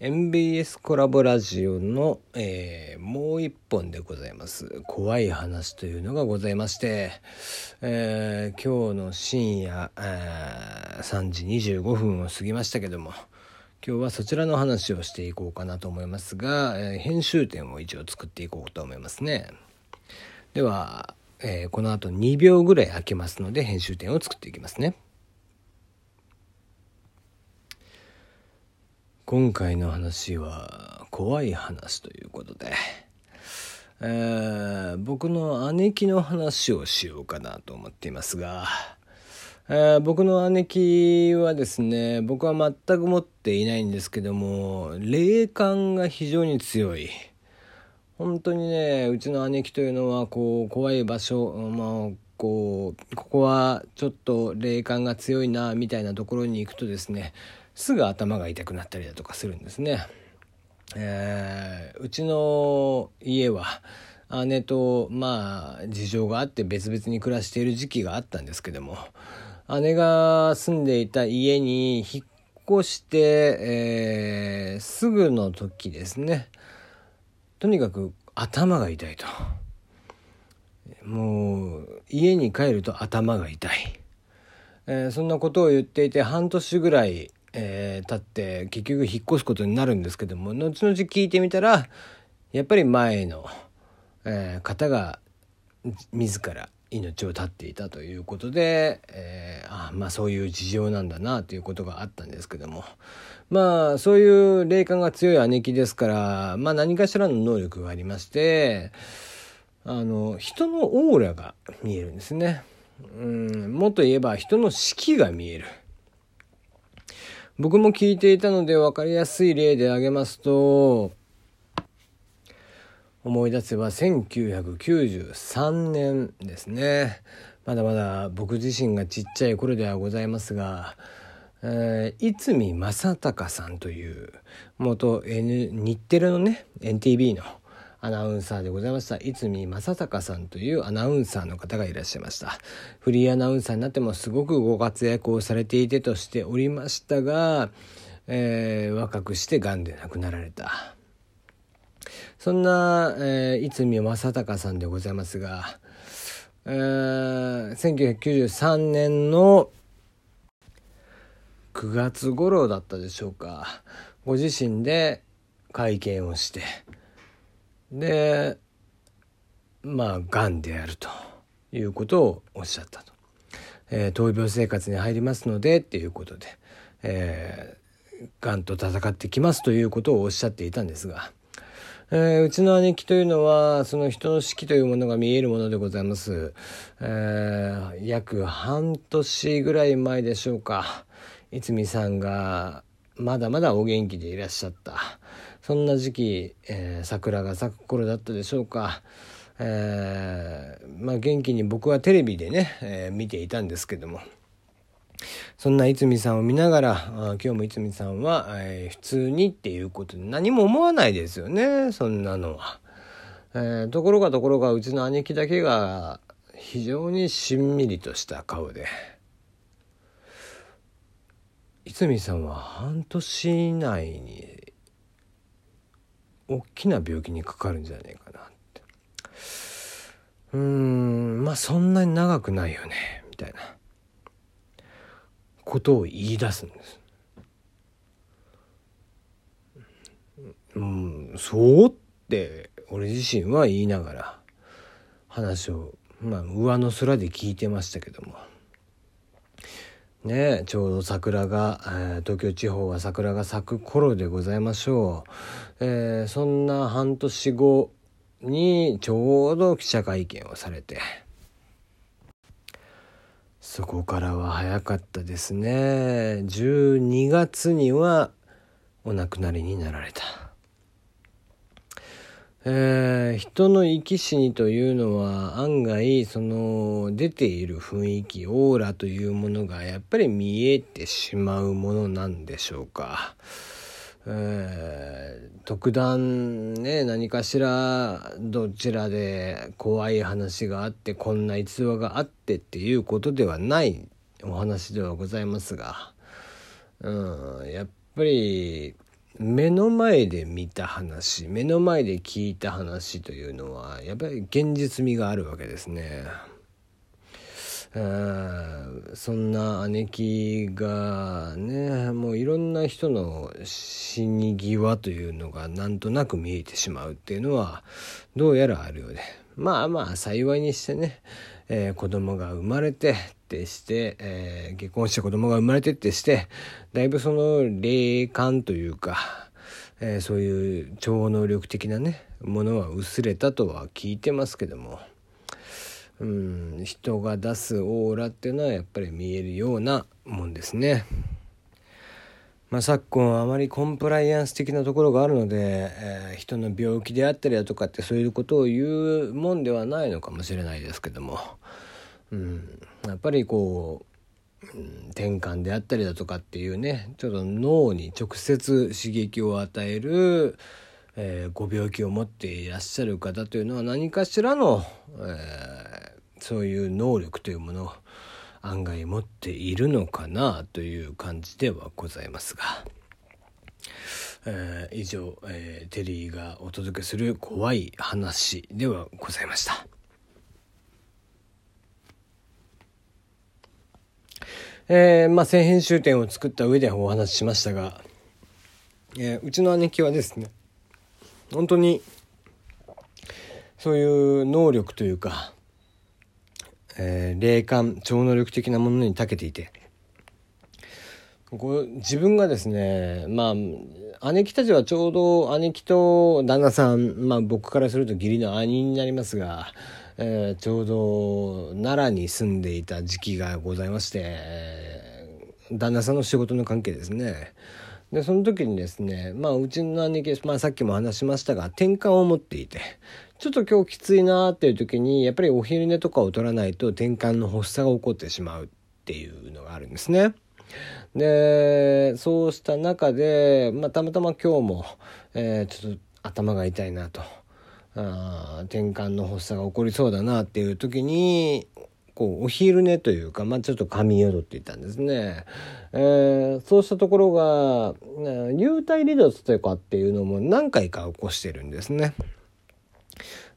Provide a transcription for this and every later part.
MBS コラボラジオの、えー、もう一本でございます。怖い話というのがございまして、えー、今日の深夜、えー、3時25分を過ぎましたけども今日はそちらの話をしていこうかなと思いますが、えー、編集点を一応作っていこうと思いますね。では、え、この後2秒ぐらい空けますので編集点を作っていきますね。今回の話は怖い話ということで、えー、僕の姉貴の話をしようかなと思っていますが、えー、僕の姉貴はですね僕は全く持っていないんですけども霊感が非常に強い。本当にねうちの姉貴というのはこう怖い場所まあこうここはちょっと霊感が強いなみたいなところに行くとですねすぐ頭が痛くなったりだとかするんですね。えー、うちの家は姉とまあ事情があって別々に暮らしている時期があったんですけども姉が住んでいた家に引っ越して、えー、すぐの時ですねとにかく頭が痛いともう家に帰ると頭が痛い、えー、そんなことを言っていて半年ぐらいえー、経って結局引っ越すことになるんですけども後々聞いてみたらやっぱり前の、えー、方が自ら命を絶っていたということで、えー、あまあそういう事情なんだなということがあったんですけども。まあそういう霊感が強い姉貴ですから、まあ、何かしらの能力がありましてあの人のオーラが見えるんですね。うんもっと言えば人の士気が見える。僕も聞いていたので分かりやすい例で挙げますと思い出せば1993年ですねまだまだ僕自身がちっちゃい頃ではございますが、えー、逸正隆さんという元、N、日テレのね NTV のアナウンサーでございました。逸正隆さんというアナウンサーの方がいらっしゃいました。フリーアナウンサーになってもすごくご活躍をされていてとしておりましたが、えー、若くして癌で亡くなられた。そんな、えー、逸正隆さんでございますが、えー、1993年の9月頃だったでしょうか。ご自身で会見をしてでまあがんであるということをおっしゃったと。えー、闘病生活に入りますのでっていうことで、えー、がんと戦ってきますということをおっしゃっていたんですが、えー、うちの姉貴というのはその人の士気というものが見えるものでございます、えー、約半年ぐらい前でしょうか逸見さんがまだまだお元気でいらっしゃったそんな時期、えー、桜が咲く頃だったでしょうか。えー、まあ、元気に僕はテレビでね、えー、見ていたんですけどもそんな逸見さんを見ながらあ今日も逸見さんは、えー、普通にっていうことで何も思わないですよねそんなのは。えー、ところがところがうちの兄貴だけが非常にしんみりとした顔で。逸さんは半年以内に大きな病気にかかるんじゃねえかなって。うーんまあそんなに長くないよねみたいな。ことを言い出すんです。うんそうって俺自身は言いながら話をまあ上の空で聞いてましたけども。ねちょうど桜が、えー、東京地方は桜が咲く頃でございましょう、えー、そんな半年後にちょうど記者会見をされてそこからは早かったですね。12月にはお亡くなりになられた。えー、人の生き死にというのは案外その出ている雰囲気オーラというものがやっぱり見えてしまうものなんでしょうか。えー、特段ね何かしらどちらで怖い話があってこんな逸話があってっていうことではないお話ではございますが、うん、やっぱり目の前で見た話目の前で聞いた話というのはやっぱり現実味があるわけですね。そんな姉貴がねもういろんな人の死に際というのがなんとなく見えてしまうっていうのはどうやらあるようでまあまあ幸いにしてね、えー、子供が生まれてってして、えー、結婚して子供が生まれてってしてだいぶその霊感というか、えー、そういう超能力的なねものは薄れたとは聞いてますけども。うん、人が出すオーラっていうのはやっぱり見えるようなもんですね。まあ、昨今あまりコンプライアンス的なところがあるので、えー、人の病気であったりだとかってそういうことを言うもんではないのかもしれないですけども、うん、やっぱりこう、うん、転換であったりだとかっていうねちょっと脳に直接刺激を与える、えー、ご病気を持っていらっしゃる方というのは何かしらの、えー、そういう能力というものを案外持っているのかなという感じではございますが、えー、以上、えー、テリーがお届けする怖い話ではございました。えー、まあ、性編集点を作った上でお話ししましたが、えー、うちの姉貴はですね、本当に、そういう能力というか、えー、霊感超能力的なものに長けていてこ自分がですねまあ姉貴たちはちょうど姉貴と旦那さんまあ僕からすると義理の兄になりますが、えー、ちょうど奈良に住んでいた時期がございまして、旦那さんの仕事の関係ですね。でその時にですねまあうちの兄貴、まあ、さっきも話しましたが転換を持っていてちょっと今日きついなっていう時にやっぱりお昼寝とかを取らないと転換の発作が起こってしまうっていうのがあるんですね。でそうした中で、まあ、たまたま今日も、えー、ちょっと頭が痛いなとあ転換の発作が起こりそうだなっていう時にこうお昼寝というか、まあ、ちょっと髪宿っていたんですね、えー、そうしたところが幽体離脱というかっていうのも何回か起こしてるんですね。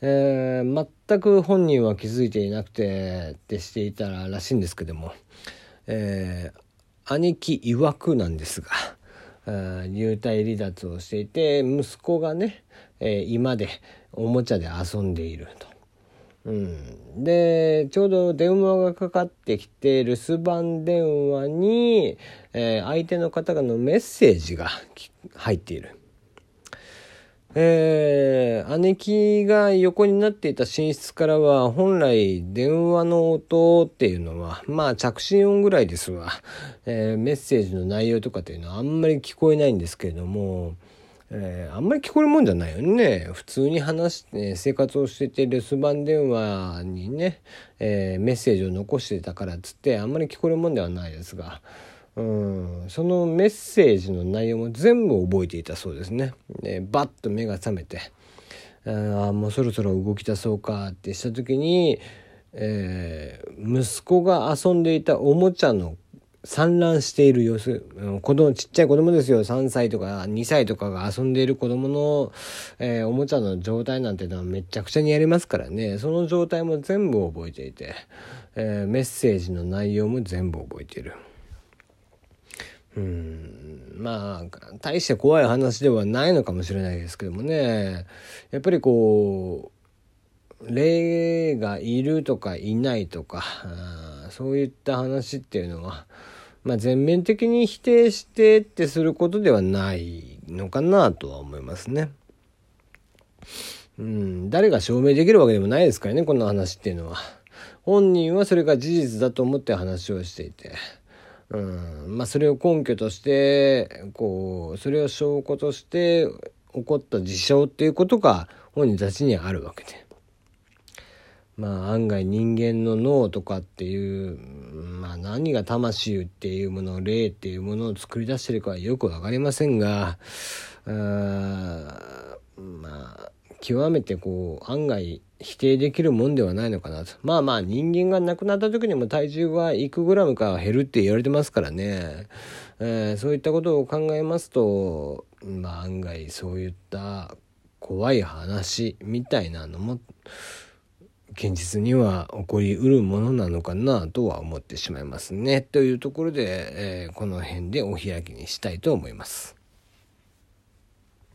えー、全く本人は気づいていなくてってしていたらしいんですけども、えー、兄貴曰くなんですが、幽体離脱をしていて息子がね、えー、今でおもちゃで遊んでいると。うん、でちょうど電話がかかってきて留守番電話に、えー、相手の方のメッセージが入っている。えー、姉貴が横になっていた寝室からは本来電話の音っていうのはまあ着信音ぐらいですわ、えー、メッセージの内容とかっていうのはあんまり聞こえないんですけれども、えー、あんまり聞こえるもんじゃないよね普通に話して、生活をしてて留守番電話にね、えメッセージを残してたからっつってあんまり聞こえるもんではないですが。うんそのメッセージの内容も全部覚えていたそうですね。でバッと目が覚めてあもうそろそろ動き出そうかってした時に、えー、息子が遊んでいたおもちゃの散乱している様子。子供ちっちゃい子供ですよ。3歳とか2歳とかが遊んでいる子供の、えー、おもちゃの状態なんていうのはめちゃくちゃにやりますからね。その状態も全部覚えていて、えー、メッセージの内容も全部覚えている。うんまあ大して怖い話ではないのかもしれないですけどもね。やっぱりこう霊がいるとかいないとかそういった話っていうのは、まあ、全面的に否定してってすることではないのかなとは思いますね。うん、誰が証明できるわけでもないですからねこの話っていうのは。本人はそれが事実だと思って話をしていて。うんまあ、それを根拠としてこうそれを証拠として起こった事象っていうことが本人たちにはあるわけで。まあ案外人間の脳とかっていう、まあ何が魂っていうもの、霊っていうものを作り出してるかはよくわかりませんが、あまあ極めてこう案外否定できるもんではないのかなと。まあまあ人間が亡くなった時にも体重はいくグラムか減るって言われてますからね、えー、そういったことを考えますとまあ案外そういった怖い話みたいなのも現実には起こりうるものなのかなとは思ってしまいますね。というところで、えー、この辺でお開きにしたいと思います。